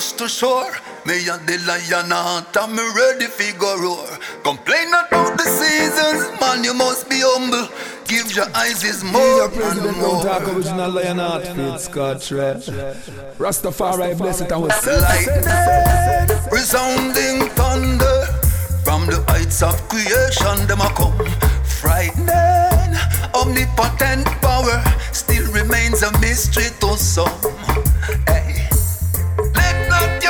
us to shore. Me and the lion heart, I'm ready fi go roar. Complain about the seasons, man, you must be humble. Give your eyes is more and more. Talk original lion heart, Fred Scott Red. Rastafari bless it, I was Lightning, resounding thunder. From the heights of creation, them a come. Frightening, omnipotent power still remains a mystery to some. Hey.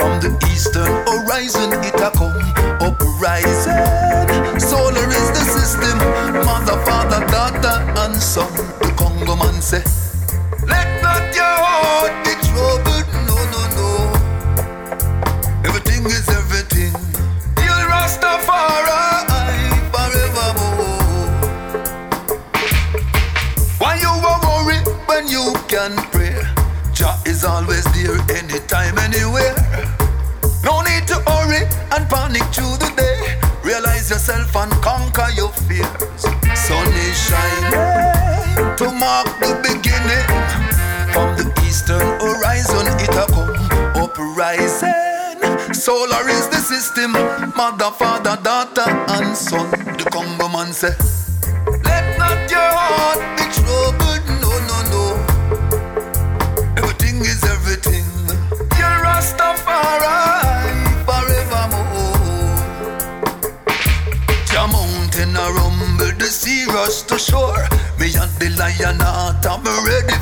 From the eastern horizon, it a come uprising. Solar is the system, mother, father, daughter, and son. The Congo man say, Let not your heart be troubled. No, no, no. Everything is everything. Deal Rastafari. you can pray. Jah is always there, anytime, anywhere to hurry and panic through the day. Realize yourself and conquer your fears. Sun is shining to mark the beginning. From the eastern horizon, it a come uprising. Solar is the system, mother, father, daughter, and son. The Congo man says. sure. Me and the lion uh, I'm ready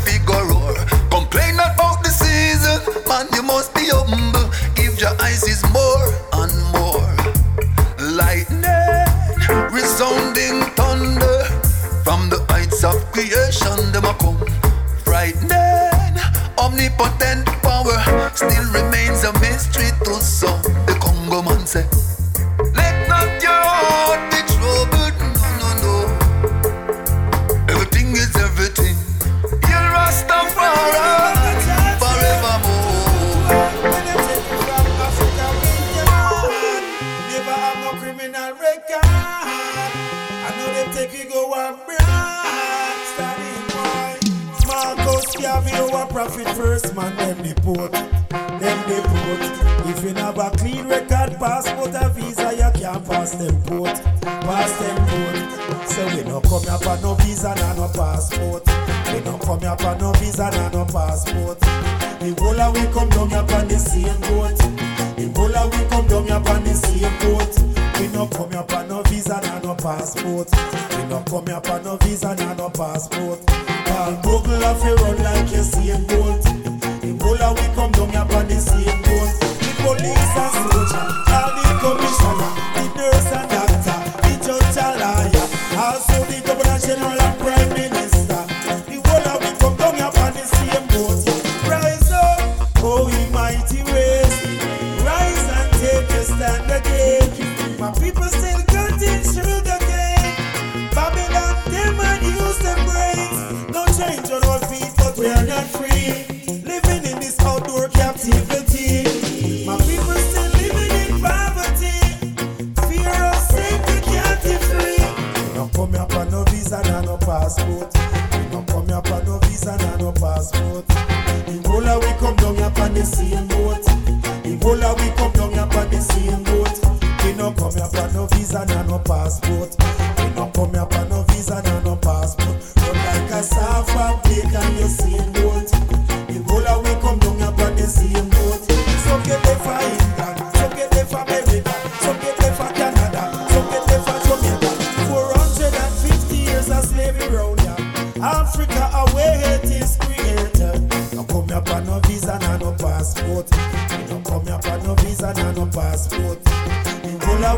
passport. We no come here for no visa, no no passport.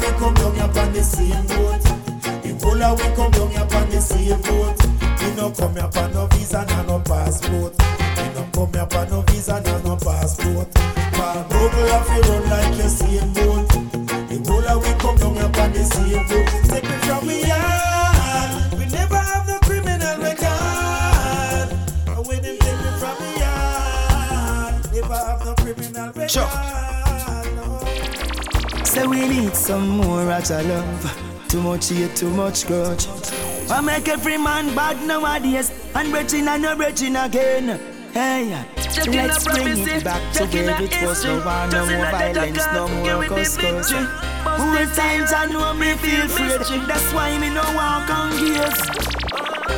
we come down here on the same boat. The whole of we come down here on the same boat. We no come here on no visa and no passport. We no come here on no visa and no passport. My brother have to run like the same boat. The whole of we come down here on the same boat. Take me from me yard. We never have no criminal record. When them take me from me yard, never have no criminal record. Sure. Say we need some more Raja love. Too much hate, too much grudge. I make every man bad nowadays, and breaching and no breaching again. Hey, let's bring it back to where it was. No war, no more violence, no more cuss cuss. Whole times I know me feel afraid. That's why me no walk on gears.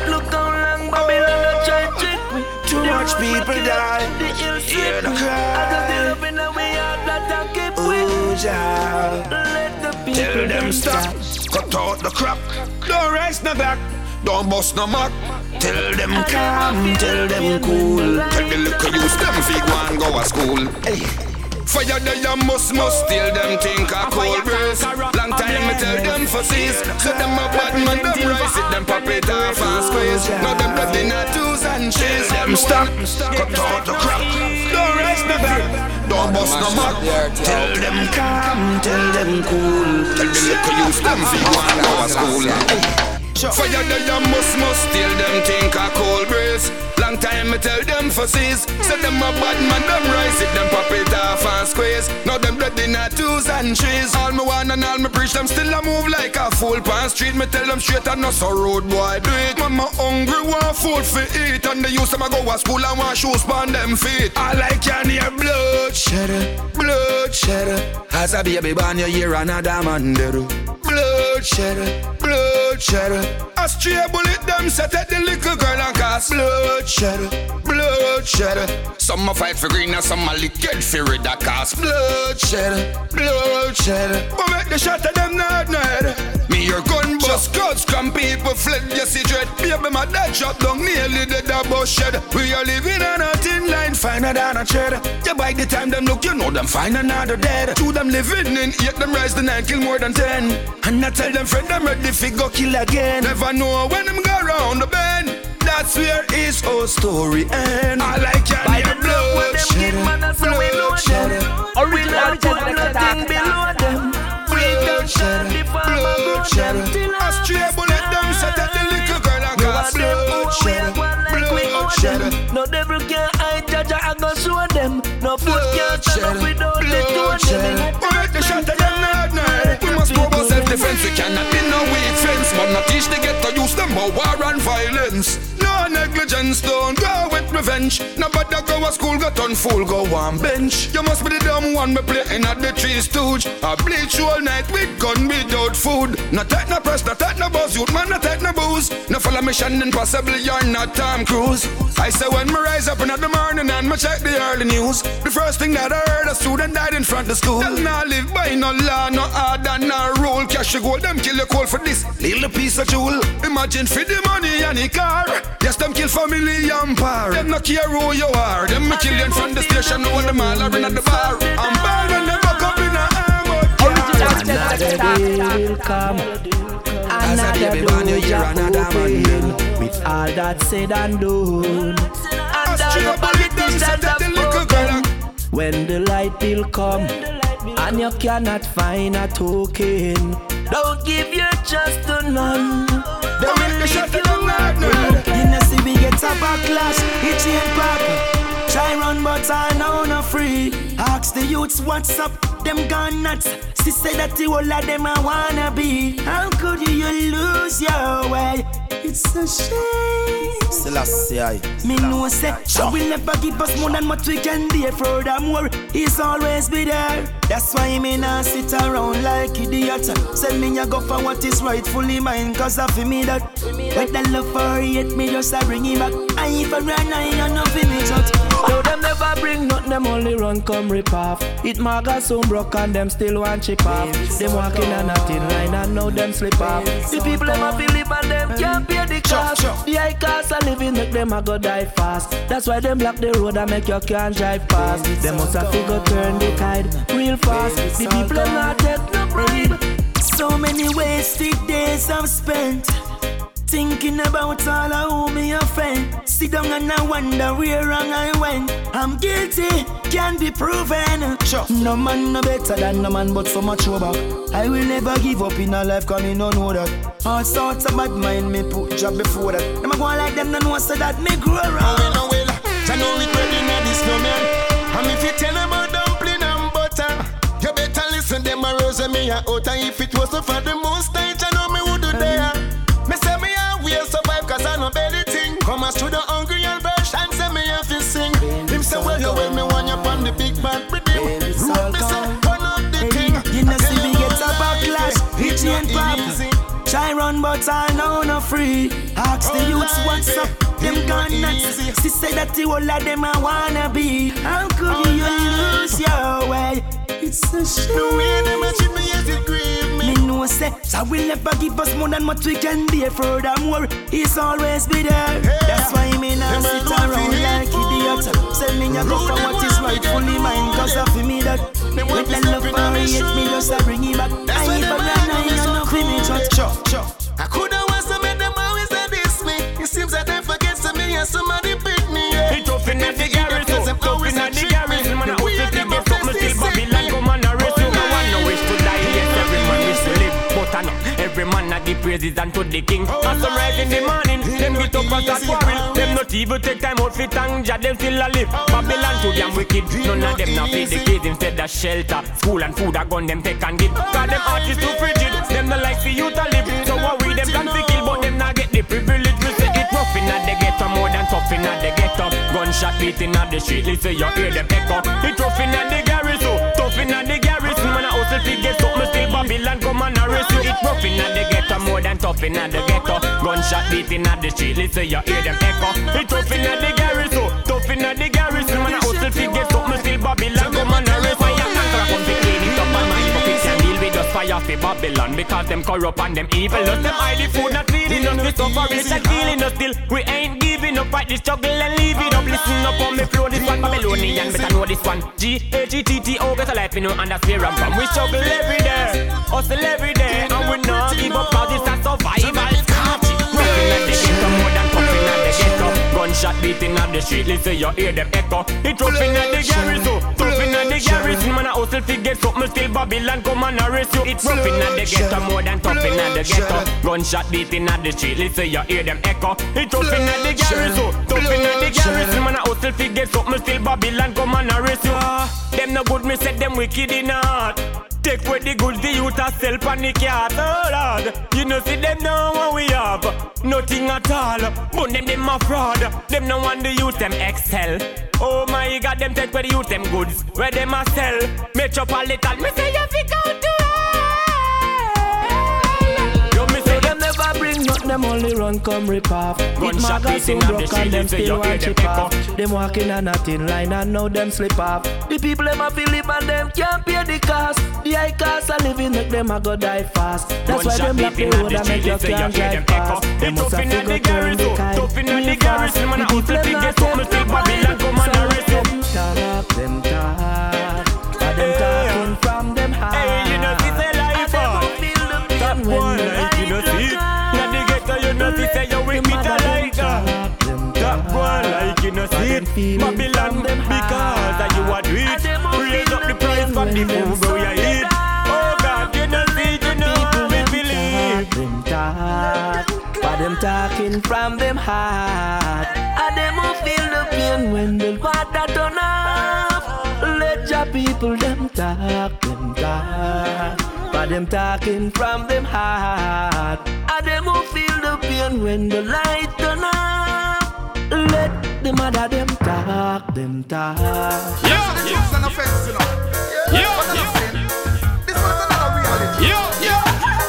Look how long Babylon try trick me. Too much people die. Hear the cry. I got the love in the way out that I keep with. Let the people Tell them stop. Cut out the crap. Don't rise no back. Don't bust no mouth. Tell them calm, tell them cool. Tell the little use them fi go and go to school. Hey. Fire the you must must steal them think a cold breeze Long time me tell them for cease So them a bad man, them rise it, them pop it off and squeeze Now them blood in a twos and cheese Them stop, cut out the crap No back, don't bust no mouth Tell them calm, tell them cool. Tell the little use them and go to school Hey. Fire the you must must. Steal them think a cold breeze. Long time me tell them for cease Say them a bad man, them rise it, them pop it off and squeeze. Now them blood in a twos and threes. All me want and all me preach, them still a move like a fool. Pan street Me tell them straight and not so road boy do it. Mama hungry, want food for eat. And they use a go to school and want shoes on them feet. I like can hear blood blood shedder As a baby born you hear another man Blood shedder, blood shedder A stray bullet them set at the little girl and cast blood shedder, blood shedder Some a fight for green and some a lick it for red that cast blood shedder, blood But make the shot of them not dead Me your gun bust cuts come people fled. You see dread Baby my dad shot down nearly dead a bus shed. We are living on a thin line finer than a tread Yeah by the time them look you know them find another dead. Two them living in eight them rise the nine kill more than ten. And I tell them friend I'm ready fi go kill again. Never know when them go round the bend. That's where his whole story end. I like your By the blood when them give man a so we know them. Original put nothing below them. We can shine the farmer grow them till A stray bullet them set at the little girl and cast blood shedder, blood shedder No devil can hide Jaja I go show them. No foot can stand up without the two of them We make the shot of them not night. We must go about self-defense. We cannot be no weak fence But not teach the ghetto use them for war and violence negligence, don't go with revenge. Nobody go to school, go turn fool, go on bench. You must be the dumb one, me playing at the tree stooge. I bleach all night with gun without food. No take no press, no take no buzz, youth man, no take no booze. No follow mission, then possibly you're not Tom Cruise. I say when me rise up in the morning and me check the early news The first thing that I heard, a student died in front of school. Them not live by no law, no order, no rule. Cash your gold, them kill your cold for this. Little piece of jewel. Imagine for the money and the car. Yes, them kill family and par Them not care who you are Them me kill in front the station, know them all are in at the bar I'm bad when them back up in a armored Another day will come. Another born, you door hear another man open. With all that said and done. And all the politicians set at the have little When the light will come, and you cannot find a token. Don't give your trust to none. They will make the shot of a backlash, it ain't pop. Try run, but I know no free. Ask the youths what's up, them gone nuts. She said that the whole of them I wanna be. How could you lose your way? It's a shame. Selassie. Me know say I will never give us more than what we can do. Furthermore, he's always be there. That's why me not sit around like idiot. Send me a go for what is rightfully mine. Cause I feel me that. Whether love or hate me, just I bring it back. I if I run, I am no finish out. No, them never bring nothing, them only run come rip off. It maga soon broke and them still want chip off. Them walking on a thin line and now them slip off. The people them a feel and them can't pay the cost. The high cost of living make them a go die fast. That's why them block the road and make you can't drive past. Them must have figure turn the tide real fast. The people them not take no bribe. So many wasted days I've spent Thinking about all of owe me offend. Sit down and I wonder where wrong I went. I'm guilty, can be proven. Sure. No man no better than no man, but so much over. I will never give up in a life, cause me no know that. All sorts of bad mind me put job before that. Them a go like them, no know so that me grow wrong. Oh, well, oh, well. I know regret in this man. And if you tell them about dumpling and butter, you better listen them a rose me a out. If it was for the most night Try but I know no free. Ask the youths what's up. Them gone nuts. She said that the whole of them I wanna be. How could you lose your way? It's a shame. The way them a treat me yes it grieve me. Me know say, so will never give us more than what we can bear. Furthermore, he's always be there. That's why me not sit around like idiot. Send me a go for what is rightfully mine. Cause of me that. When to love for me, hate me just a bring it back. I them for I ain't enough for me trust. Sure, sure. I coulda was to make them always a diss me. It seems that they forget to me and somebody pick me. Yeah. It tough inna the garrison, them tough always a the trick garrison. me. Man, I We hustle are to them get something, opposite still Babylon come and arrest you. Oh, No one no wish to die, yes, every man wish to live. But I know every man a give praises unto the king. Oh, As some rise in the morning, them get up and start quarrel. Them not even take time out fi thank Jah, them still a live. Oh, Babylon too damn wicked. None of them now feed the kids instead of shelter. School and food a gun them take and give. Oh, Cause them artists too frigid. Them no like see you to live. We them can fi kill, but them not get the privilege. We say it rough inna the ghetto more than tough inna the ghetto. Gunshot beat inna the street, say you hear them echo. It rough inna the garrison, tough inna the garrison. Man a hustle fi get something, still Babylon come and arrest you. It rough inna the ghetto more than tough inna the ghetto. Gunshot beat inna the street, say you hear them echo. It rough inna the garrison, tough inna the garrison. Man a hustle fi get something, still Babylon come and arrest fire fi Babylon because them corrupt and them evil. Us them hide the food not feeding us, we suffering and killing us still. We ain't giving up, fight the struggle and leave it up. Listen up on me flow, this one Babylonian, better know this one. G H E T T O, get a life, you know, and that's where I'm from. We struggle every day, hustle every day, and we not give up cause it's a survival. Scotch, rocking at the ghetto more than ghetto. Gunshot beating at the street, listen, you hear them echo. It roughing at the garrison, toughing at the garrison. Man, I hustle fi get something, still Babylon come and arrest you. It's roughing at the ghetto more than toughing at the ghetto. Gunshot beating at the street, listen, you hear them echo. It roughing at the garrison, toughing at the garrison. Man, I hustle fi get something, still Babylon come and arrest you. Them no good, me said them wicked in heart. Take away the goods the youth a sell panic yard. Oh Lord, you know see them now what we have. Nothing at all. But them them a fraud. Them no want the youth them excel. Oh my God, them take away the youth them goods where them a sell. Metropolitan, me say you fi go to never them only run come rip off. Gunshot so beating the broke and them still want them chip off. Them walking on a thin line and now them slip off. The people them a feel live and them can't pay the cost. The high cost of living make them a go die fast. That's why them block the beating on road and make street, you they can't drive them echo. fast. It Them must have the figure turn the garrison, tough real the garrison. Man, I people fi them get something, take still Babylon come and arrest them talk, them talk. But them talking from them heart. Talking from them heart. And them who feel the pain when the water turn off. Let your people them talk, them talk. But them talking from them heart. And them who feel the pain when the light turn off. Let the mother them talk, them talk. Yeah, this is an offense, you know. Yeah, but I'm this was another reality. Yeah, yeah.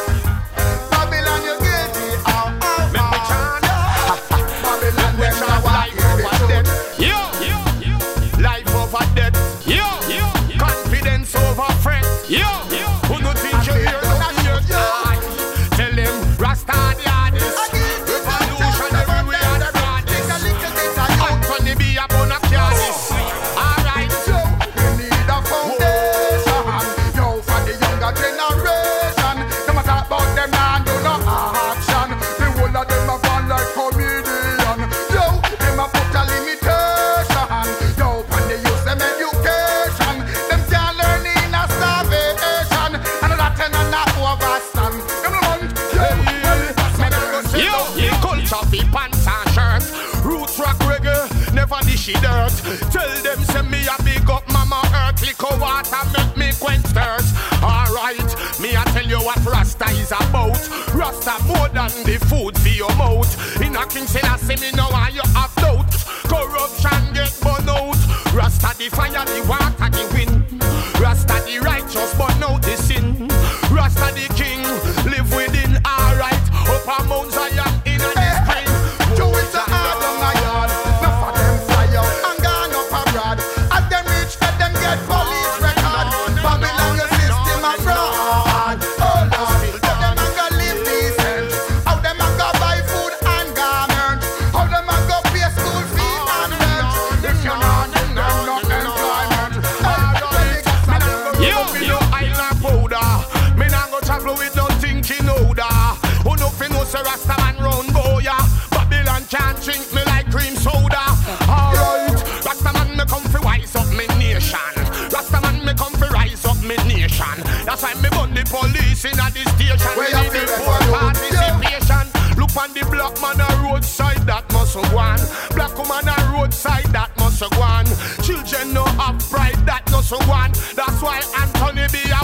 matter more than the food for your mouth. In a King Selassie, me know I you have doubt. Corruption get burn out. Rasta the fire, the water, the wind. Rasta the righteous, but now the sin. Rasta the king. why Anthony be a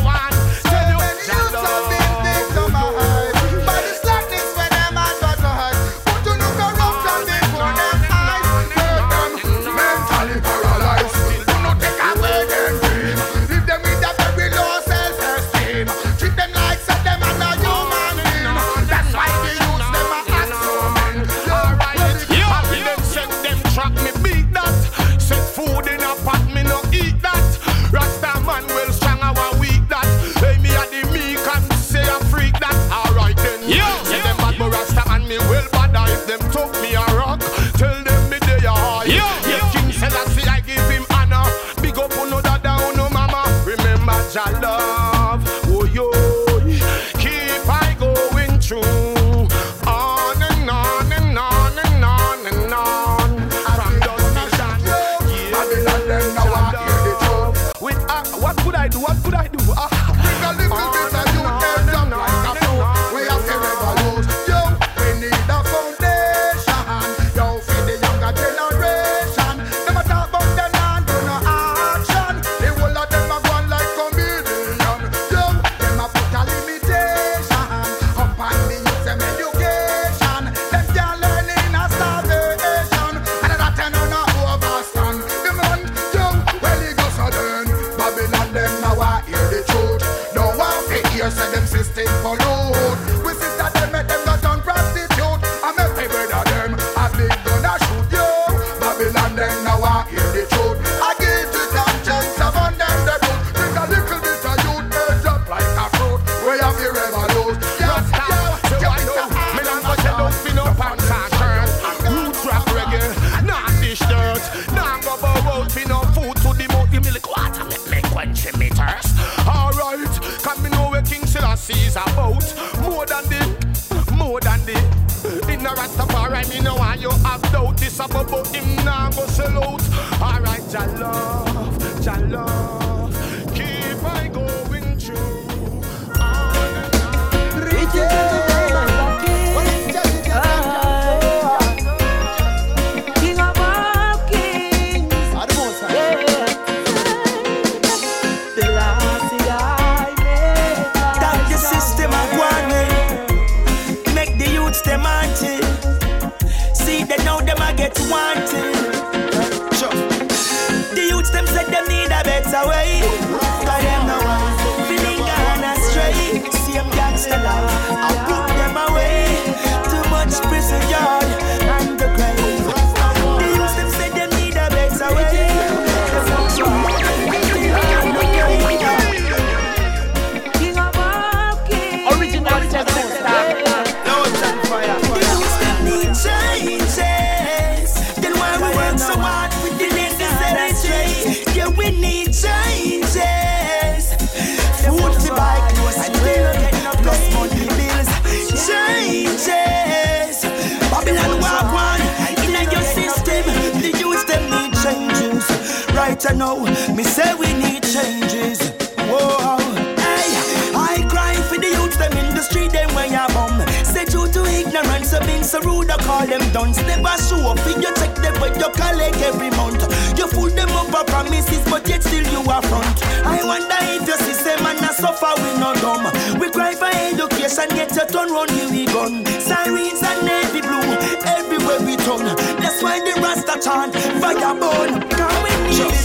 you collect every month. You fool them up for promises, but yet still you are front. I wonder if your system and I suffer we no dumb. We cry for education, yet you turn round here we gun. Sirens and navy blue, everywhere we turn. That's why the Rasta chant, firebone. Can we need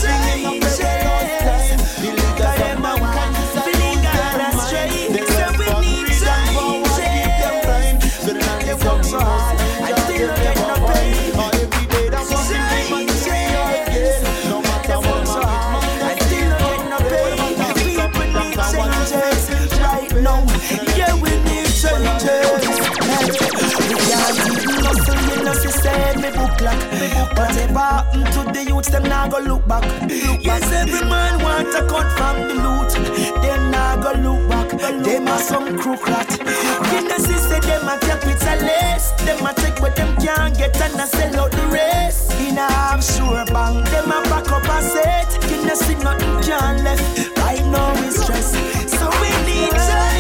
youths, them go look back. Look yes, back. every man want to cut from the loot. Them nah go look back. Them are some crook rat. In the system, them a capitalist. Them a take what them can't get and a sell out the rest. In a half sure bank, them a back up a set. In the see nothing can left. Right now we stress, so we need just.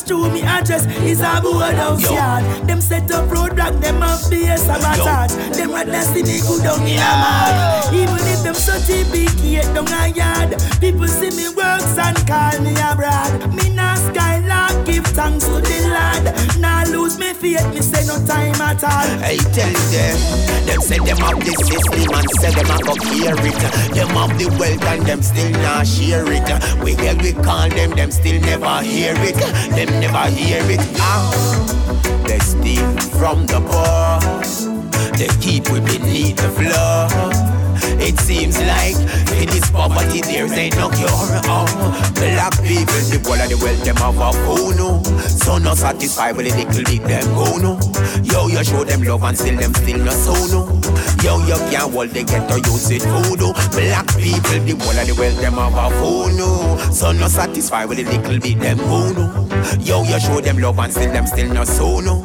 Just through me address is a board of yard. Them set up roadblock, them have be a sabotage. Them rather see me go down in a mad. Even if them a big gate down a yard. People see me works and call me abroad. Me nah skylark, give thanks to the Lord. Nah lose me faith, me say no time at all. Hey, tell them, them say them have the system and say them have go hear it. Them have the wealth and them still not share it. We hear we call them, them still never hear it. Them never hear it. Ah, they steal from the poor. They keep beneath the floor. It seems like in this poverty there's ain't no cure. Um, oh, black people, the whole of the wealth them have a phone. So no satisfied with the little bit them go no. Yo, you show them love and still them still no so no. Yo, you can't hold they get to use it voodoo. Black people, the whole of the wealth them have a phone. So no satisfied with the little bit them go no. Yo, you show them love and still them still no so no.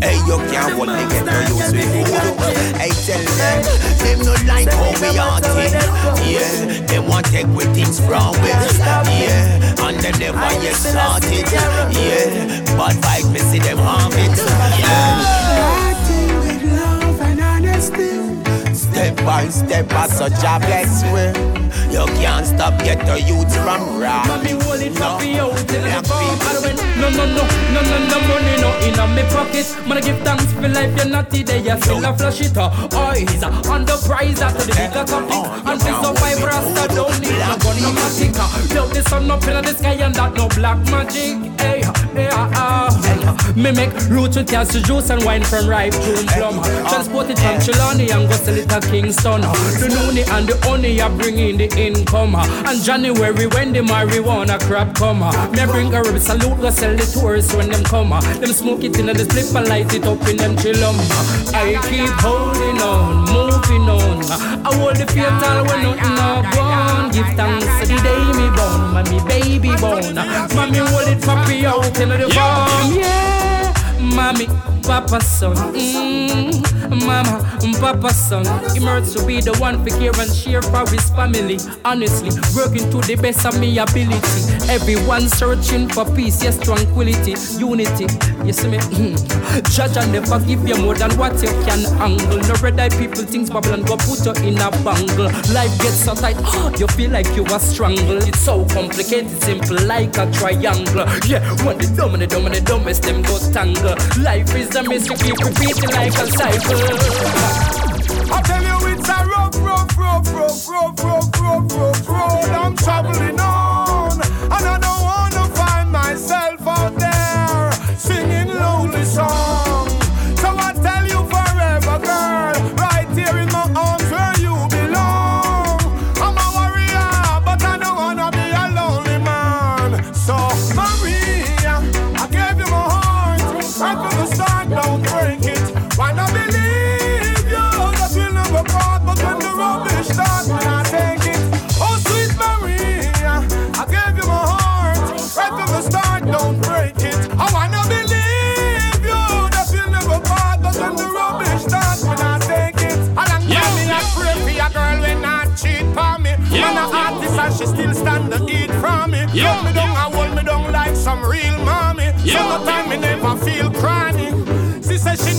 Hey, you can't hold they get to use it voodoo. Oh, hey, tell them, them no like how we are. yeah, they want take with things from us. Yeah, and they never yet started. Yeah, but fight me see them harm it. Yeah. By step, I such a bless way. You can't stop get the youth from rap. Mommy hold it no. me out in the farm. No, no, no, no, no, no money no in my pocket. Man, I give thanks for life. You're not today. You still a flash it. Oh, he's on the prize after the bigger topic. And please survive Rasta. Don't need no gun, no magic. Yo, the sun up in the sky and that no black magic. Hey, hey, ah, uh, Me make roots with cashew juice and wine from ripe June plum. Transport it from Chilani and go sell it at Kingston. The noonie and the honey are bringing the income. And January when the marijuana crap come. Me bring a rib salute, go sell the tourists when them come. Uh, them smoke it in the split and light it up in them chillum. I keep holding on, moving on. I hold the fatal when nothing not gone. Give thanks to the day me born, mommy baby born. Mommy hold it for me out in the farm, yeah. Mommy, Papa son, mm, Mama, Papa son. Emerge to be the one for care and share for his family. Honestly, working to the best of me ability. Everyone searching for peace, yes, tranquility, unity. You see me? Judge and never give you more than what you can handle. No red eye people things bubble and go put you in a bangle. Life gets so tight, you feel like you are strangled. It's so complicated, simple like a triangle. Yeah, when the dumb and the dumb and the dumbest them go tangle. Life is a mystery, keep repeating like a cycle. I tell you it's a rough, rough, rough, rough, rough, rough, rough, rough road I'm traveling on,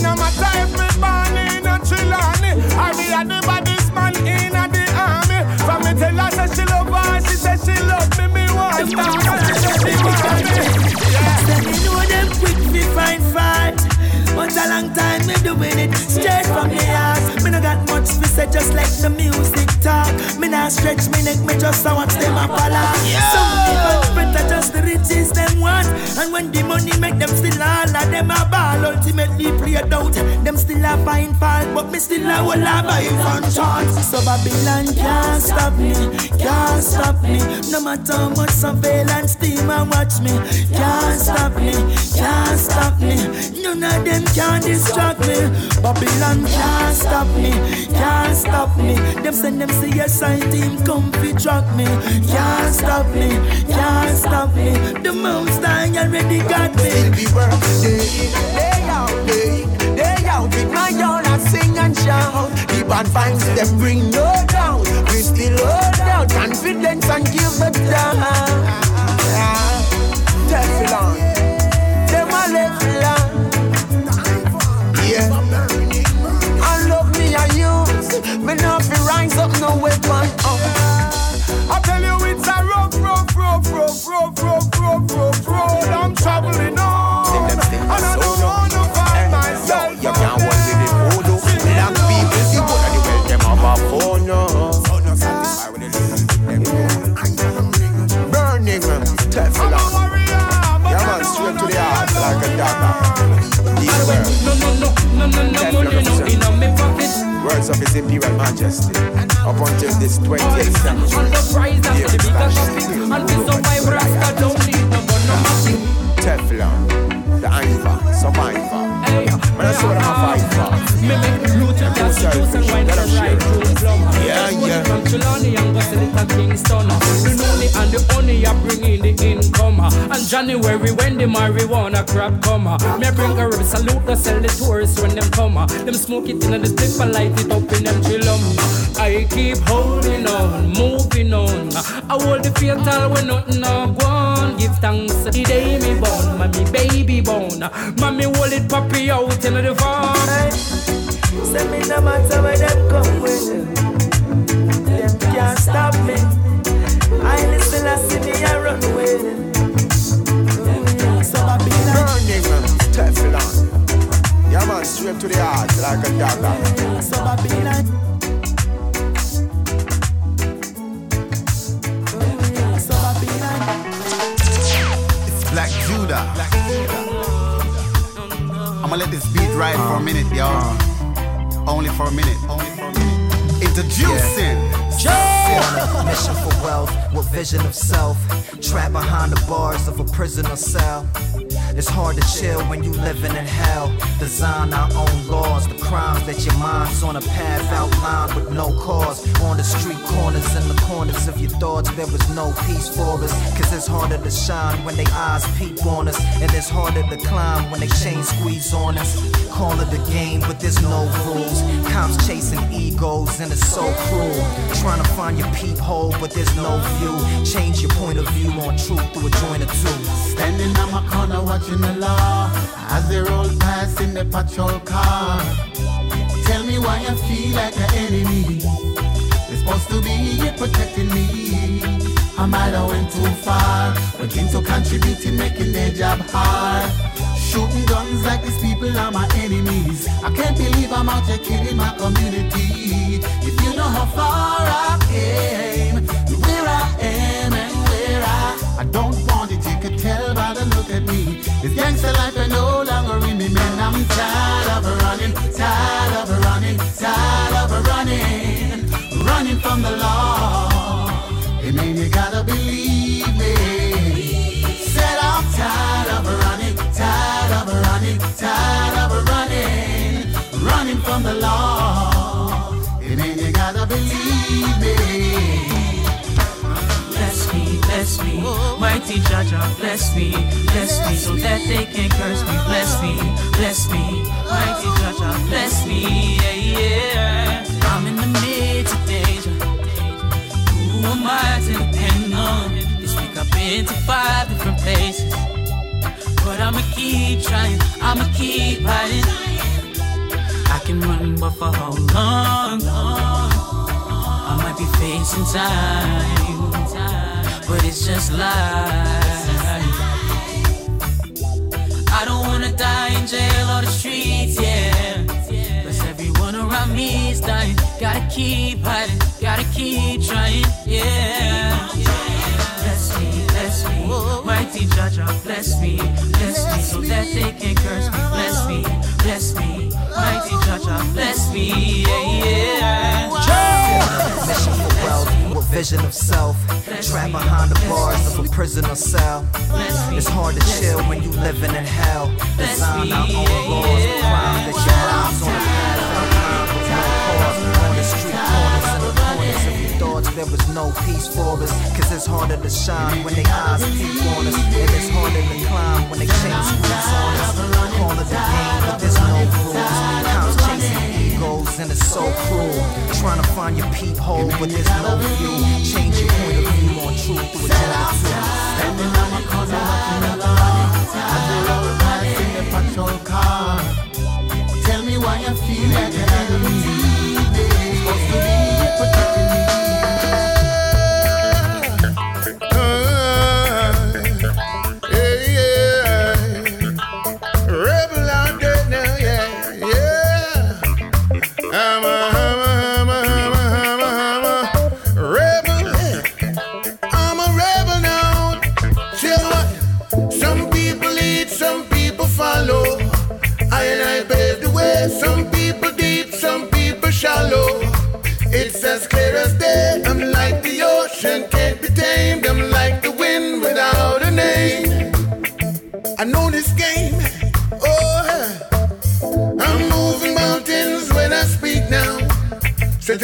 She know type, me born in a Trelawney. I be a the baddest man in a the army. From me tell her say she love her, she said she love me, me want her. She said she want me. Say me know them quick fi find fight. But a long time me doing it straight from the heart. Me no got much to say, just like the music talk. Me not stretch me neck, me just a watch them a follow. Some even better just the riches them want. And when the money make them still all of them a ball. Ultimately played out, them still a find fault, but me still a will a buy one chance. So Babylon can't stop me, can't stop me. No matter how much surveillance team a watch me, can't stop me, can't stop me. None of them can distract me. Babylon can't stop me, can't stop me. Them send them CSI team come fi track me. Can't stop me, can't stop me. The most I already got me. Still be work day day out, day day out with my dollar sing and shout. The bad vibes them bring no doubt. We still hold out confidence and give it down. Me not fi rise up no weapon. Uh. I tell you it's a rough, rough, rough, rough, rough, rough, rough, rough road. I'm traveling on, and I don't wanna find myself. You can't work with the voodoo. Black people, you gonna the them have a phone. No satisfied with the Burning Teflon. Man, straight to the heart like a dagger. No, no, no, no, no, no, no, no in my pocket. Words of His Imperial Majesty. Up until this 20th century. On the prize and the bigger. And survive, Rasta don't need no gun, no. Teflon, the Iva, Survivor. Man, I saw them a Me make loot and gas juice and wine and ride through plum. Yeah, yeah. From Trelawny and go sell it at Kingston. The noni and the honey are bringing the income. And January when the marijuana crap come. Me bring a rib salute to sell the tourists when them come. Them smoke it in the strip and light it up in them chillum. I keep holding on, moving on. I hold the fatal when nothing no go on. Give thanks to the day me born, mommy baby born. Mommy hold it puppy out in the farm. Send me no matter where them come with Them can't stop me I listen, I see me, I run with mm, So I be Burning Teflon. Yeah, man, straight to the heart like a dagger. So I be like So I be like It's Black Judah. I'ma let this beat ride for a minute, y'all. Only for a minute. Only for a minute. Introducing. A mission for wealth with vision of self. Trapped behind the bars of a prisoner cell. It's hard to chill when you living in hell. Design our own laws, the crimes that your mind's on a path outlined with no cause. On the street corners and the corners of your thoughts, there was no peace for us. Cause it's harder to shine when they eyes peep on us. And it's harder to climb when they chain squeeze on us. Call it a game, but there's no rules. Cops chasing egos and it's so cruel. Trying to find your peephole, but there's no view. Change your point of view on truth through a joint or two. Standing on my corner watching the law as they roll past in the patrol car. Tell me why I feel like an enemy. It's supposed to be you protecting me. I might have went too far, but into contributing, making their job hard. Shooting guns like these people are my enemies. I can't believe I'm out here killing my community. If you know how far I came, where I am and where I, I don't want could tell by the look at me. This gangster life is no longer in me, man. I'm tired of running, tired of running, tired of running, running from the law. Hey man, you gotta believe me. Said I'm tired of running, tired of running, tired of running, running from the law. Me, mighty Jah, bless me, bless me, so that they can curse me. Bless me, bless me, mighty Jah, bless me, yeah, yeah. I'm in the midst of danger. Who am I to depend on? This week I've been to five different places, but I'ma keep trying, I'ma keep hiding. I can run, but for how long? I might be facing time, but it's just life. I don't wanna die in jail or the streets, yeah. Cause everyone around me is dying. Gotta keep hiding, gotta keep trying, yeah. Bless me, bless me, mighty Jah, bless me, bless me, so that they can curse me. Bless me, bless me, mighty Jah, bless me, vision of self. Trapped behind the bars of a prisoner cell. It's hard to chill when you living in hell. Design our own laws, the crimes that your mind's on a path with no cause. On the street corners and the corners of your thoughts, there was no peace for us. Cause it's harder to shine when they eyes peep on us. And it's harder to climb when they chain squeeze on us. Call it a game, but there's no rules. Cops chasing and it's so cruel. Trying to find your peephole, but there's no view. Change your point of view on truth through a two. Standing the as in the patrol car. Tell me why I feel like an enemy.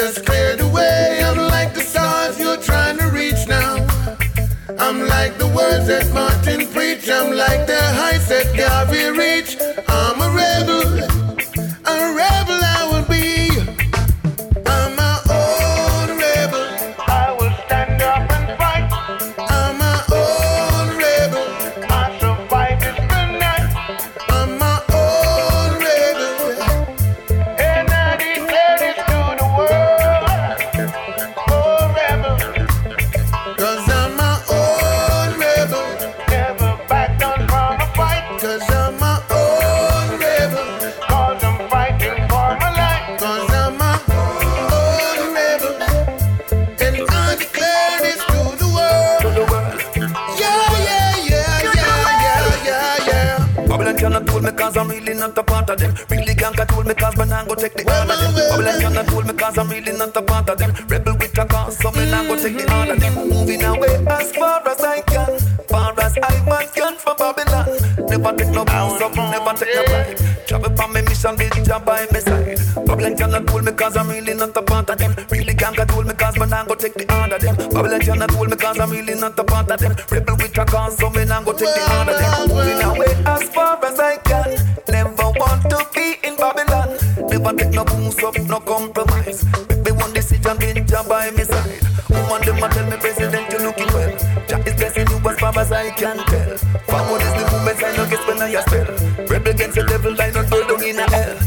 So just clear the way. I'm like the stars you're trying to reach now. I'm like the words that Martin preach. I'm like the heights that Garvey reach. Go take the order them. Babylon cannot hold me cause I'm really not a part of them. Rebel with a cause, so me not go take the order them. Moving away as far as I can, far as I man can from Babylon. Never take no booze up, never take no pride. Travel for me mission with job by my side. Babylon cannot hold me cause I'm really not a part of them. Really can't control me cause me not go take the order them. Babylon cannot hold me cause I'm really not a part of them. Rebel with a cause, so me not go take the order them. Moving away as far as I can. Never take no boost up, no compromise. Make one decision, job by my side. Woman, them a tell me, President, you looking well. Jah is blessing you as far as I can tell. Forward is the movement, I know guess when I spell. Rebel against the devil, I not burn down in hell.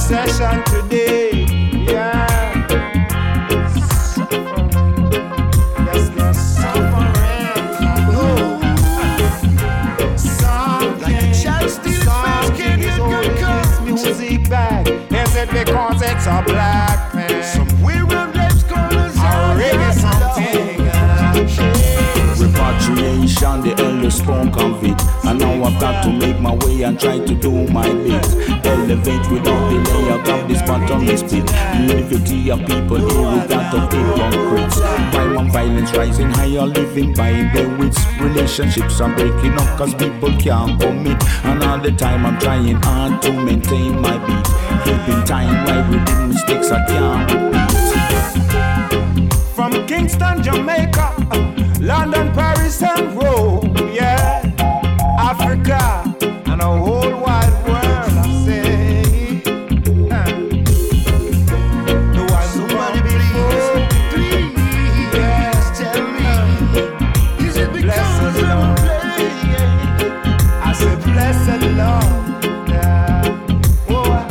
Session today. Yeah. Back. Because it's a black I've got to make my way and try to do my bit. Elevate without delay, I got this bottom is spit. Unity of people here without of hypocrites. Crime and violence rising higher, living by the wits. Relationships are breaking up cause people can't commit. And all the time I'm trying hard to maintain my beat. Keeping time right with the mistakes I can't repeat. From Kingston, Jamaica, London, Paris, and Rome, yeah. Africa and a whole wide world, I say. Huh. The ones who come before, yes, tell me, is it because Lord? I said, blessed Lord, yeah. Oh,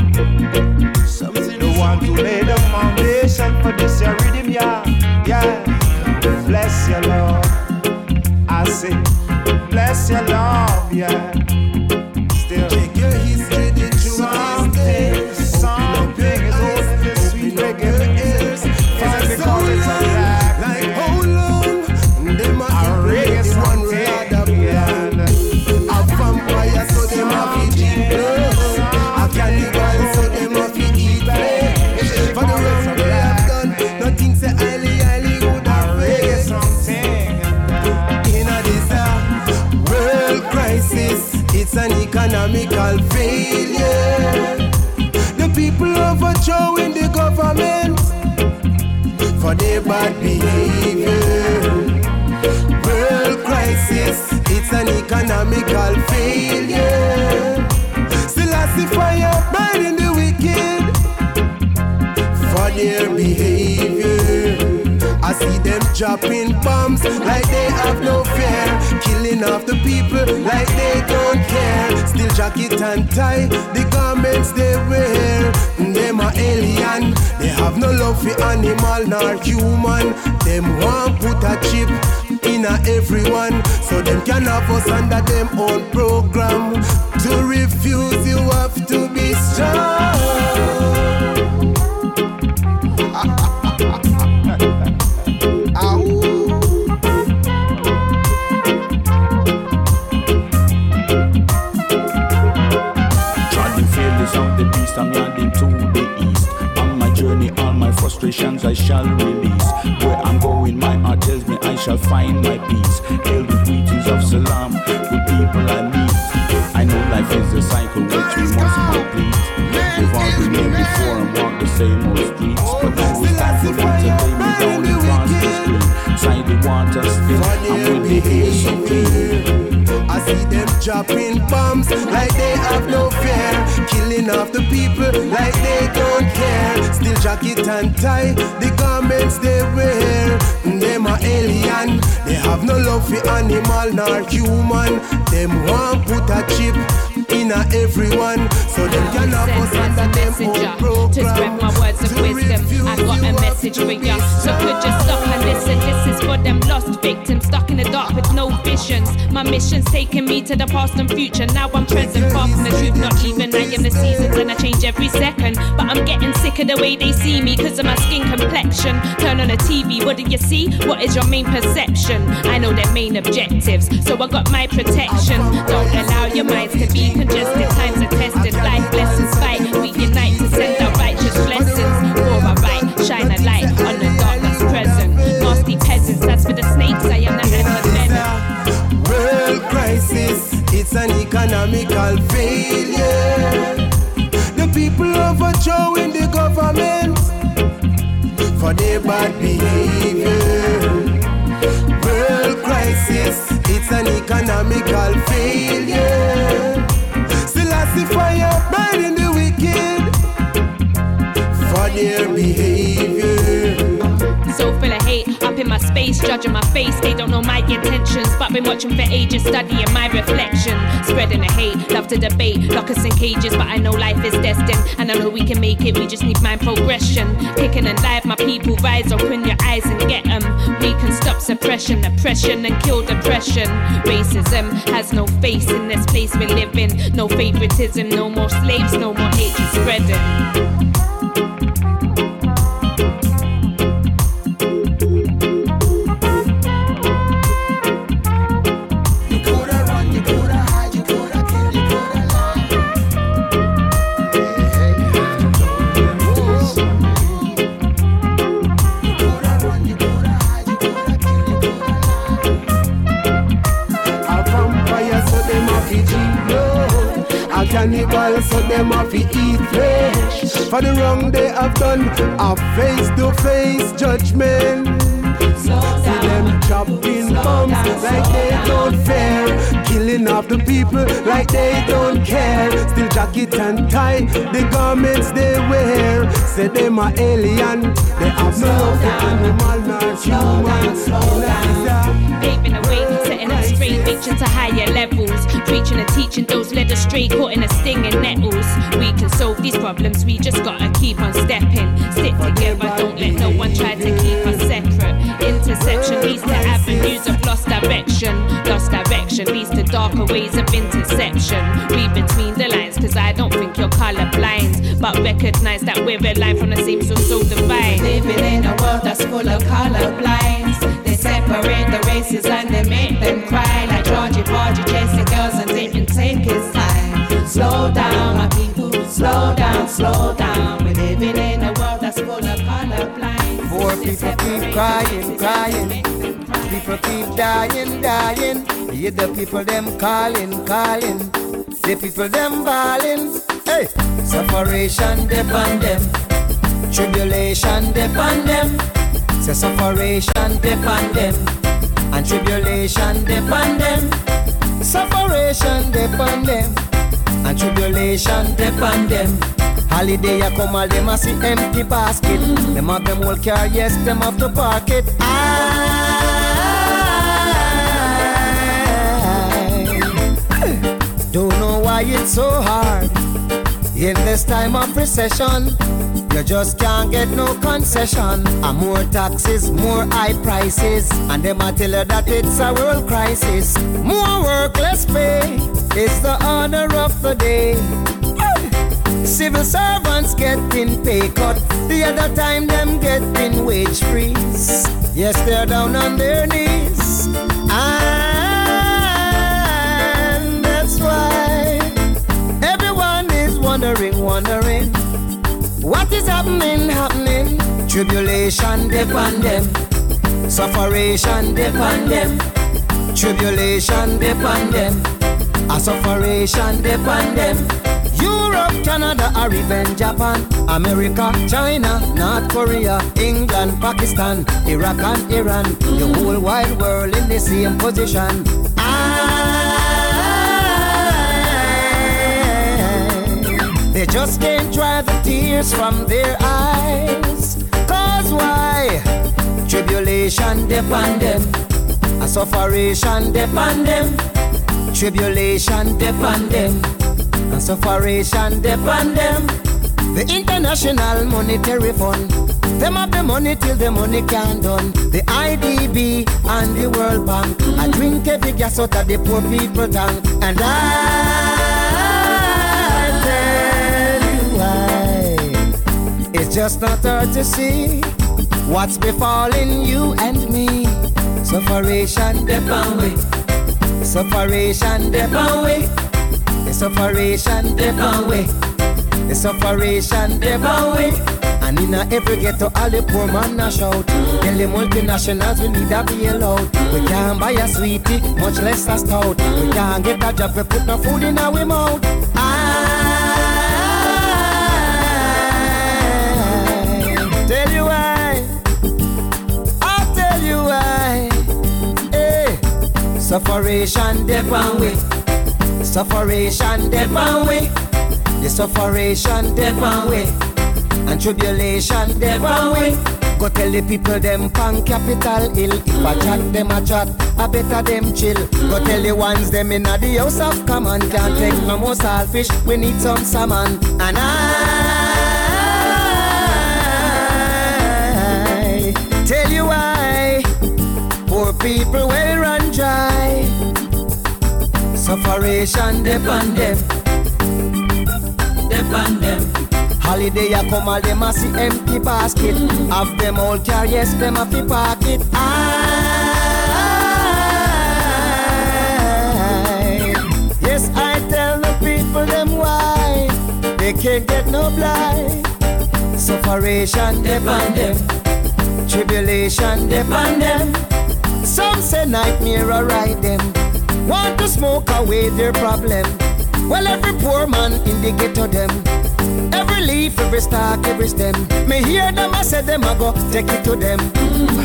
the one who laid the foundation for this your rhythm, yeah, yeah. Bless your Lord. I say, bless your love, yeah. For their bad behavior World crisis, it's an economical failure. Dropping bombs like they have no fear, killing off the people like they don't care. Still jacket and tie, the garments they wear. Them are alien, they have no love for animal nor human. Them want put a chip in a everyone, so them can have us under them own program. To refuse, you have to be strong. Shall release. Where I'm going, my heart tells me I shall find my peace. Hail the greetings of salam with people I meet. I know life is a cycle which we must complete. We've all been here before and walked the same old streets. But now it's time for them to lay me down and cross the street. Side the water still, and with the air so clean. See them dropping bombs like they have no fear, killing off the people like they don't care. Still jacket and tie, the garments they wear. Them are alien, they have no love for animal nor human. Them want put a chip in a everyone, so them can have us under them own program. to spread my words of wisdom. I got a message for ya. So could you stop and listen? This is for them lost victims stuck in the dark with no visions. My mission's taking me to the past and future. Now I'm present, far from the truth, not even. I am the seasons and I change every second. But I'm getting sick of the way they see me because of my skin complexion. Turn on the TV, what do you see? What is your main perception? I know their main objectives, so I got my protection. Don't allow your minds to be congested. Times are tested, life lessons fight. We unite to send out righteous blessings. For a right, shine a light on the darkness present. Nasty peasants, that's for the snakes. I am the enemy. World crisis, it's an economical failure. The people overthrowing the government for their bad behavior. World crisis, it's an economical failure. Selassie fire burning the wicked for their behavior. In my space, judging my face. They don't know my intentions, but been watching for ages, studying my reflection. Spreading the hate, love to debate, lock us in cages, but I know life is destined, and I know we can make it. We just need mind progression. Kicking and dive, my people rise. Open your eyes and get them. We can stop suppression, oppression, and kill depression. Racism has no face in this place we live in. No favoritism, no more slaves, no more hatred spreading. So them to eat flesh. For the wrong they have done, a face to face judgment. See them chopping bombs like they don't fear. Killing off the people like they don't care. Still jacket and tie, the garments they wear. Say them are alien, they have no animal nor human. Paving the way, us straight, reaching to higher levels. Preaching and teaching those led astray, caught in a sting and nettles. We can solve these problems, we just gotta keep on stepping. Stick together, don't let no one try to keep us separate. Interception leads to avenues of lost direction. Lost direction leads to darker ways of interception. Read between the lines, cause I don't think you're colorblind. But recognize that we're alive from the same source so divine. Living in a world that's full of color blinds. They separate the races and they make them cry. Like Georgie Porgy chasing girls and didn't take his time. Slow down, my people, slow down, slow down. We're living in a world that's full of color blinds. Poor people keep crying, crying. People keep dying, dying. Hear the people them calling, calling. The people them bawling. Hey, separation depend them. Tribulation depend them. Say separation depend them. And tribulation depend them. Separation depend them. And tribulation depend them. Holiday a come all them a see empty basket. Them have them whole car, yes, them have to park it. I don't know why it's so hard in this time of recession. You just can't get no concession. And more taxes, more high prices. And them a tell you that it's a world crisis. More work, less pay. It's the order of the day. Civil servants getting pay cut. The other time them getting wage freeze. Yes, they're down on their knees. And wondering, wondering what is happening, happening. Tribulation depend them. Sufferation depend them. Tribulation depend them. A sufferation depend them. Europe, Canada, or even Japan, America, China, North Korea, England, Pakistan, Iraq and Iran, the whole wide world in the same position. They just can't dry the tears from their eyes. Cause why? Tribulation depend them. A sufferation depend them. Tribulation depend them. And sufferation depend them. The International Monetary Fund. Them have the money till the money can't done. The IDB and the World Bank. I drink every gas out of the poor people tank. And I Just not hard to see what's befalling you and me. Sufferation depend we. Sufferation depend we. The sufferation depend we. The sufferation depend we. And in a every ghetto, all the poor man a shout. Tell the multinationals we need a bailout. We can't buy a sweetie, much less a stout. We can't get a job, we put no food in our mouth. Sufferation, dip and way. Sufferation, dip and way. The sufferation, dip and way. And tribulation, dip and way. Go tell the people them pan Capitol Hill. If I chat them a chat, I better them chill. Go tell the ones them in the house of command. Can't take no more selfish, we need some salmon. And I tell you why people will run dry. Sufferation depend them, depend them. Holiday a come all them a see empty basket. Have them all carry yes, them a fi pocket. I, yes, I tell the people them why they can't get no blind. Sufferation depend them, tribulation depend them. Some say nightmare ride them. Want to smoke away their problem. Well, every poor man in the ghetto them Every leaf, every stalk, every stem. Me hear them, I say them, I go take it to them.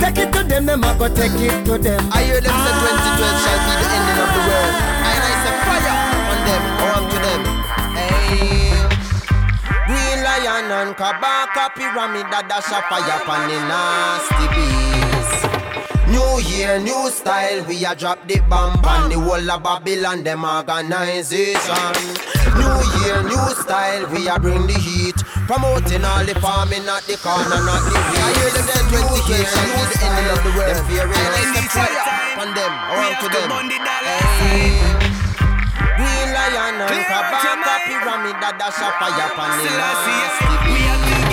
Take it to them, them, I go take it to them. I hear them say 2012 shall be the ending of the world. And I say fire on them, or to them. Hey. Green lion and Kabaka pyramid that a fire on the nasty beast. New year, new style, we a drop the bomb on the whole of Babylon, them organization. New year, new style, we are bring the heat. Promoting all the farming, not the corner, not the weed. I hear them then 20 years, new the ending of the world. Them fearing like the fire on them, around to them. Hey. Green lion and Kabaka pyramid, that dash a fire upon the last.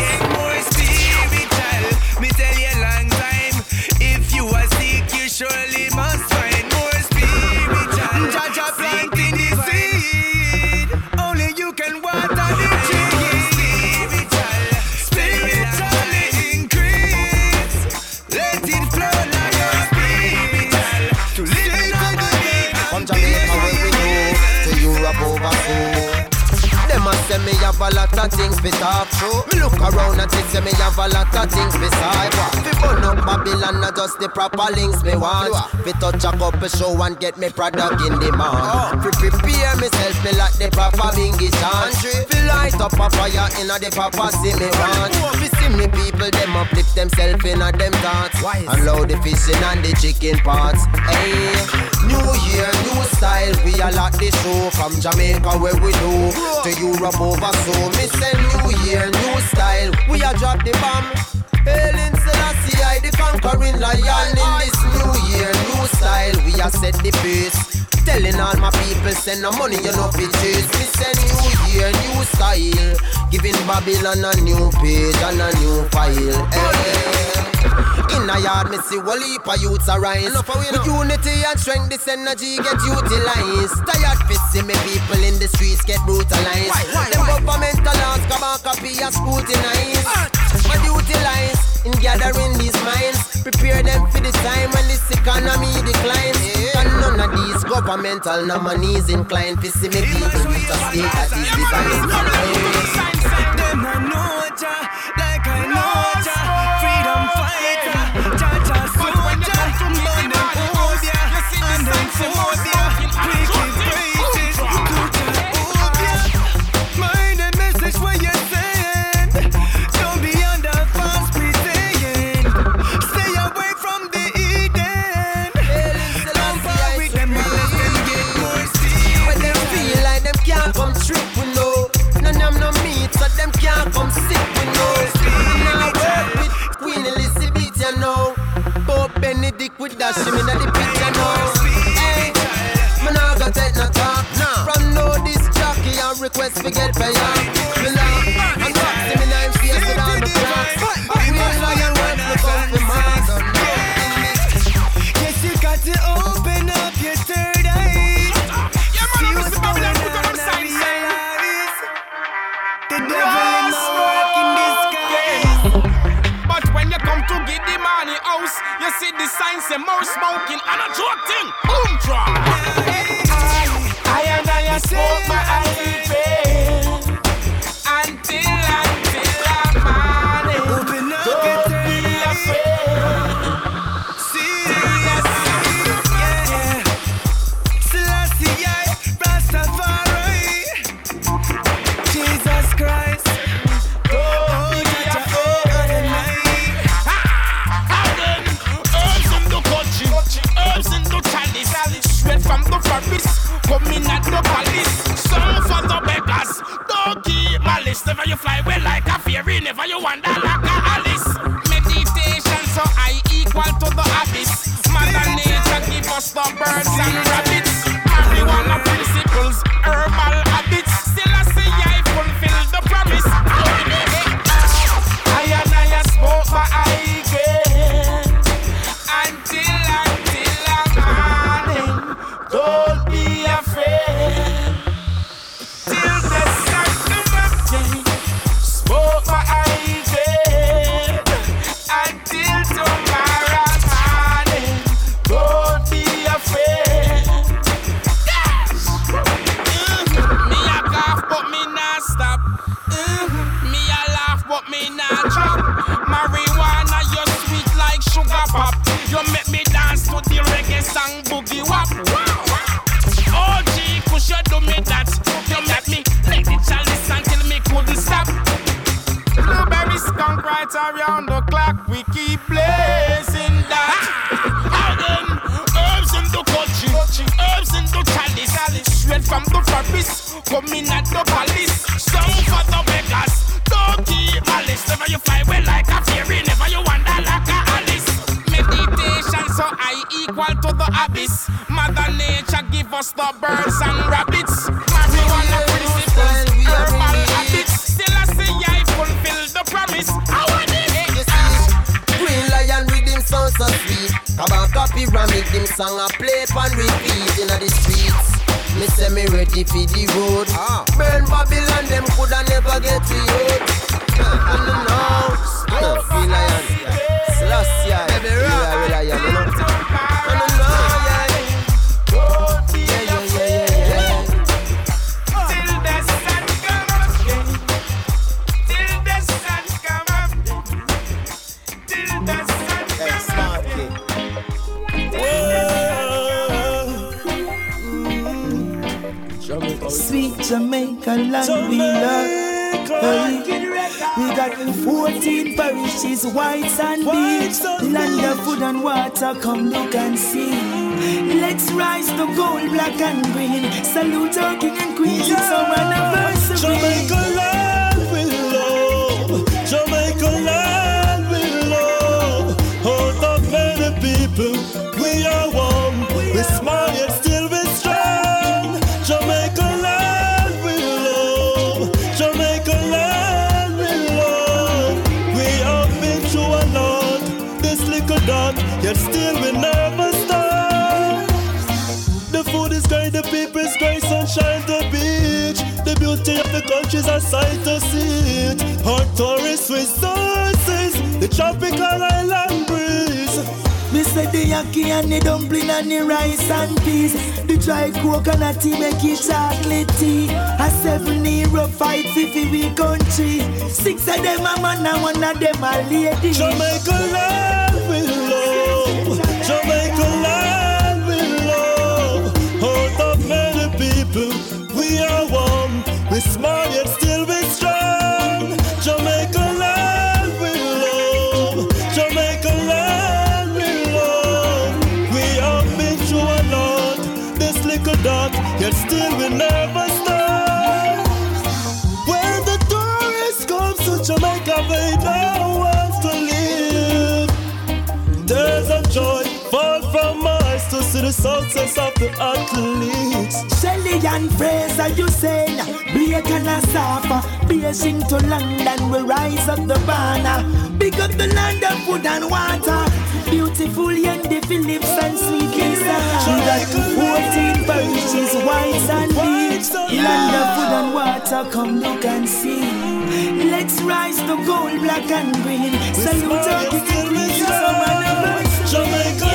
Lot of things to talk through. Me look around and think say me have a lot of things beside what. Fi burn up Babylon, not just the proper links me want. Fi touch a couple show and get me product in demand. Fi prepare myself me like the proper bingy chant. Fi light up a fire in a the proper see me want. See me people them uplift themselves in a them thoughts. And load the fishing and the chicken parts. Hey, new year, new style. We a lot the show from Jamaica where we do to Europe over so me say new year, new style. We a drop the bomb. Hailing Selassie, I the conquering lion in this new year, new style. We a set the pace. Telling all my people send no money, you know chase. Me say new year, new style. Giving Babylon a new page and a new file. Hey. In a yard, me see whole heap of youths arise. With unity and strength, this energy get utilized. Tired fit see me people in the streets get brutalized. Why, why, Them governmental laws come and copy and scrutinize. And utilize in gathering these minds. Prepare them for the time when this economy declines. And none of these governmental nominees inclined to see me people with a state that is divine. Them I know ya, like I know ya. Freedom fighter, Jaja soldier. Burn them phobia and them phobia. Request we get paid. At the palace. Some for the beggars, don't keep malice. Never you fly away like a fairy, never you wander like a Alice. Meditation, so I equal to the abyss. Mother Nature give us the birds and rabbits. Marijuana principles, herbal habits. Still I say I fulfill the promise. I want it. Green lion with him sound so sweet. Kabaka pyramid, him song a play and repeat inna the streets. Me say me ready for the road. Burn Babylon, them coulda never get to you. And now, uh, Green lion, Selassie, baby, you Sweet Jamaica land we love. Hey. We got 14 parishes, white and beach. Land of food and water, come look and see. Let's rise to gold, black and green. Salute our king and queen, it's our anniversary. Jamaica land sight to see it. Our tourist resources, the tropical island breeze. Me say the yaki and the dumpling and the rice and peas. The dry coconut tea make it chocolate tea. A seven hero fight fifty we country. Six of them a man and one of them a lady. Jamaica land yet still we never stop. When the tourists come to Jamaica, they don't want to leave. Tears and joy fall from my eyes to see the success of the athletes. Shelly-Ann Fraser, Usain Blake and Asafa, Beijing to London, we rise up the banner. Big up the land of food and water. Beautiful Yendi Phillips and sweet Lisa. She got 14 parishes, white and beach. Land of food and water, come look and see. Let's rise to gold, black and green. Salute our anniversary. Jamaica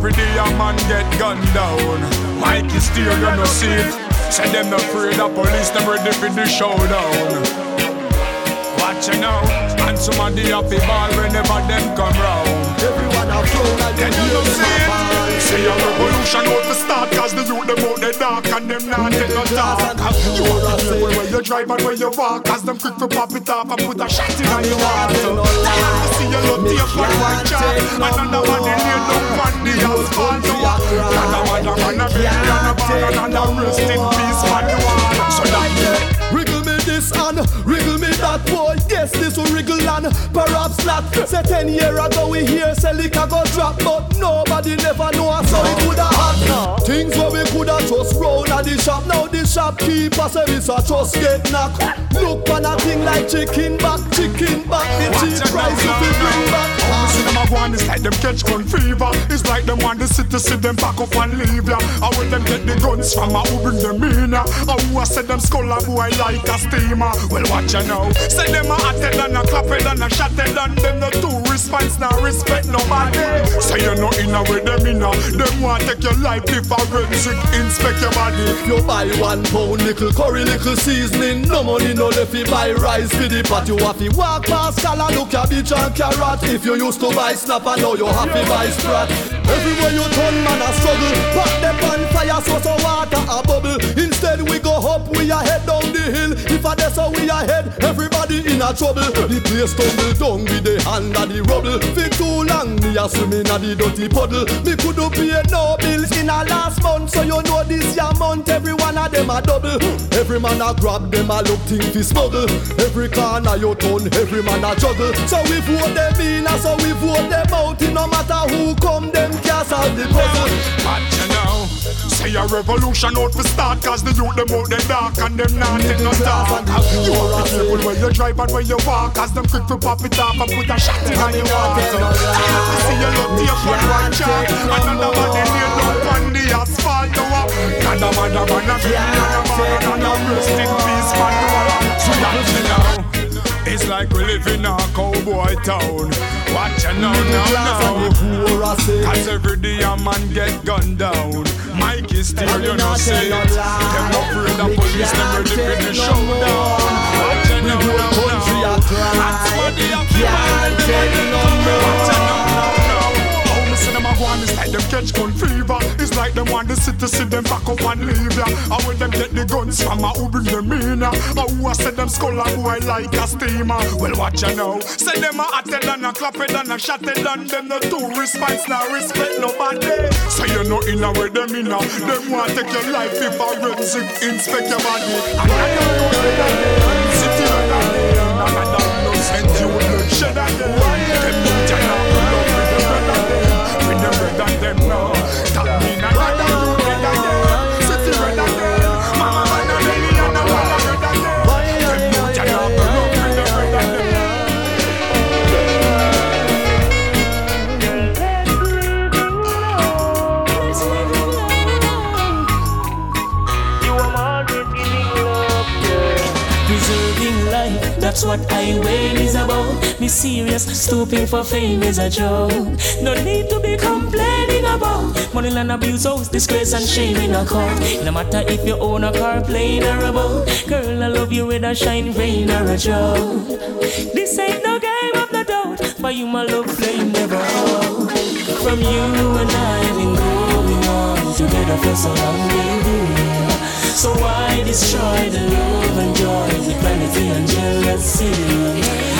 every day a man get gunned down. Mike is still gonna see it. Say them not afraid of police, them ready for the showdown. Watch you now, and somebody have the ball whenever them come round. Everyone a flow like Then you know see it. Say a revolution out to start, cause the youth them out the dark and them not take no talk. You to hear where you drive and where you walk, cause them quick to pop it off and put a shot in on your heart. They have to see your love tape on white chalk, another one they lay down on the asphalt. Another one a man a baby and a bar and another rest in peace man the wall. So that Wriggle me this and wriggle me that boy. Yes, this will wriggle and perhaps not. Say ten year ago we hear say liquor go drop, but nobody never know us how it coulda happen. Things where we coulda just roll at the shop. Now the shopkeeper say this a just get knocked. Look on a thing like chicken back, chicken back. The cheap price you fi bring back. See them a go on, it's like them catch gun fever. It's like them want the city see them pack up and leave ya. How will them get the guns from? a Who bring them in ya? How who a say them skull a boy like a steamer? Well, watch ya now. Say them a hotter than a clapped and a shotted and them no two response now respect nobody. Say you no in a with them in a. Them want take your life the forensic inspect your body. If you buy one pound nickel curry, nickel seasoning, no money no left fi buy rice for the pot. You have to walk past color, look bitch and carrot. If you used to buy snap and now you happy buy sprat. Everywhere you turn, man a struggle. Put them on fire, so so water a bubble. Instead we go up, we a head down the hill. If I that's how we a head, everybody in a trouble. The place tumble down with the hand of the rubble. For too long, me a swimming a the dirty puddle. Me coulda pay no bills in a last month, so you know this year month every one of them a double. Every man a grab them a look thing fi smuggle. Every corner you turn, every man a juggle. So we vote them in, so we vote them out. It no matter who come, them can't solve the puzzle. You now. Say a revolution out for start Cause the youth them out the dark And them not take no talk You to be careful where you drive and where you walk Cause them quick to pop it off And put a shot in on your heart I have to see your love on one chart Another man they lay down on the asphalt now Another man a man a be Another man another rest in peace man So watch you now it's like we live in a cowboy town. Watch you now, now, now. Cause every day a man get gunned down. Mike is still, you know, say it. Them afraid of police, them ready for the showdown. Watch you now, now, now. And somebody up here, watch you now, now, now. How me see them a go on, it's like them catch gun fever. It's like them want the city see them back up and leave ya. How will them get the guns from? A who bring them in ya? How who a say them skull a boy like a steamer? Well, watch ya now. Say them a hotter than a clapped and a shotted and them no two response now respect nobody. Say you no in a with them in a. Them want take your life if forensic inspect your body. And I don't know that they city like that. And I don't know send you bloodshed and them brother them now. That mean I got them youth brother them. City brother them. Mama man and Lily and the brother brother them. Them youth ya now love with them brother them. Preserving life, that's what I wait is about. Be serious, stooping for fame is a joke. No need to be complaining about money and abuse, house, disgrace and shame in a court. No matter if you own a car, plane or a boat, girl, I love you with a shine, rain or a joke. This ain't no game of no doubt, for you my love flame never out. From you and I have been going on together for so long, baby. So why destroy the love and joy with vanity and jealousy?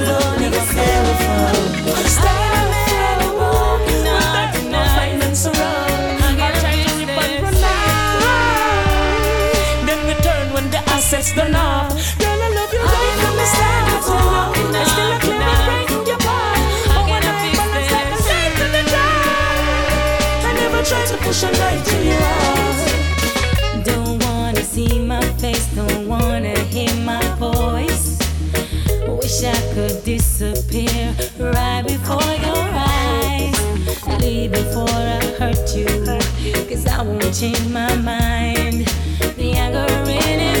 the assets. Girl, I love you right from what's wrong. I still and breaking your part. But when I balance like a knife to the dark, I never try to push a knife to your heart. Don't wanna see my face, don't wanna hear my voice. Wish I could disappear right before your eyes. Leave before I hurt you, cause I won't change my mind. The anger in his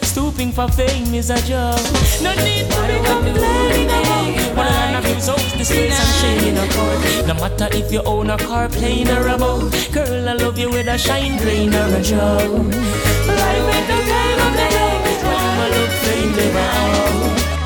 stooping for fame is a job. No need to be complaining about. When I have the streets and shame in a court. No matter if you own a car, plane or a boat. Girl, I love you with a shine grain or a job. Life ain't no time of the day. When my look fame never out.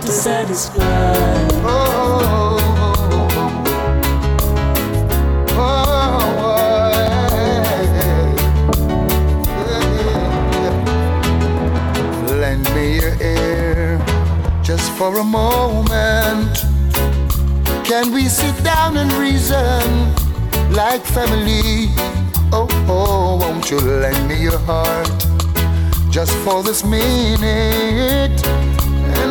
To satisfy. Lend me your ear just for a moment. Can we sit down and reason like family? Oh, oh, won't you lend me your heart just for this minute?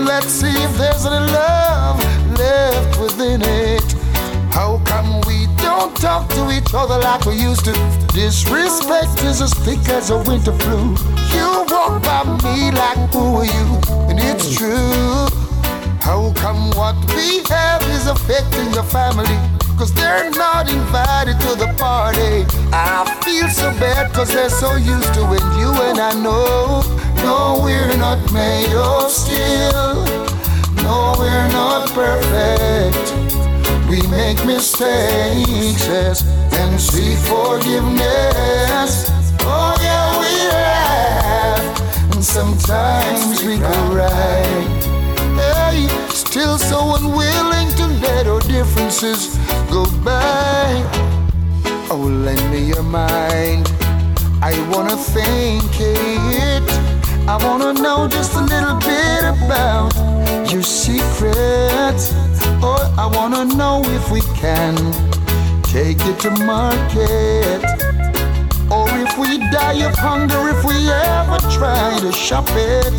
Let's see if there's any love left within it. How come we don't talk to each other like we used to? Disrespect is as thick as a winter flu. You walk by me like who are you? And it's true. How come what we have is affecting your family? Cause they're not invited to the party. I feel so bad cause they're so used to it. You and I know, no, we're not made of steel. No, we're not perfect. We make mistakes, yes, and seek forgiveness. Oh, yeah, we laugh, and sometimes we go right. Hey, still so unwilling to let our differences go by. Oh, lend me your mind. I wanna think it. I wanna know just a little bit about your secrets. Or I wanna know if we can take it to market. Or if we die of hunger if we ever try to shop it.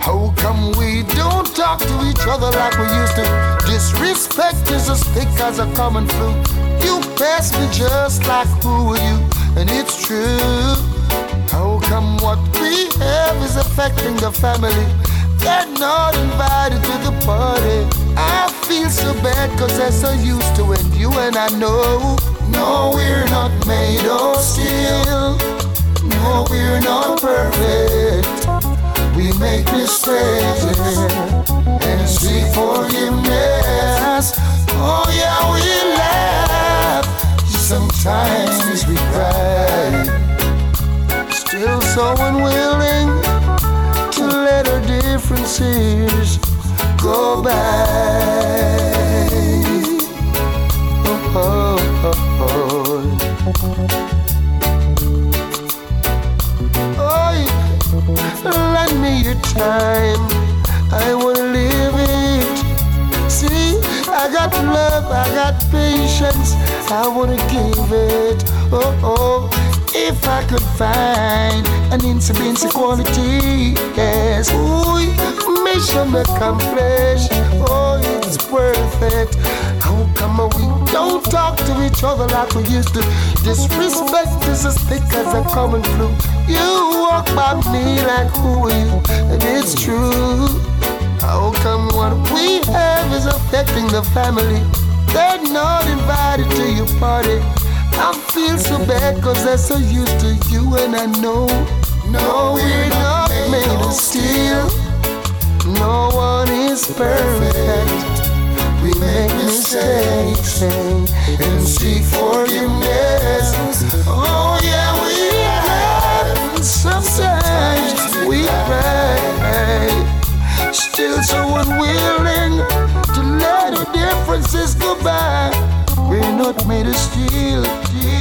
How come we don't talk to each other like we used to? Disrespect is as thick as a common flu. You pass me just like who are you? And it's true. How come what we have is affecting the family? They're not invited to the party. I feel so bad cause they're so used to it. You and I know. No, we're not made of steel. No, we're not perfect. We make mistakes and seek forgiveness. Oh yeah, we laugh. Sometimes we cry. Still so unwilling differences go by. Oh, oh, oh, oh. lend me your time. I wanna live it. See, I got love, I got patience. I wanna give it. Oh, oh. If I could find an incidence quality, yes, ooh, mission accomplished. Oh, it's worth it. How come we don't talk to each other like we used to? Disrespect is as thick as a common flu. You walk by me like who you? And it's true. How come what we have is affecting the family? They're not invited to your party. I feel so bad cause they're so used to you and I know. No, we're not made of steel. No one is perfect. We make mistakes and seek forgiveness. Oh yeah, we have Sometimes we cry Still so unwilling To let our differences go by we're not made of steel, steel.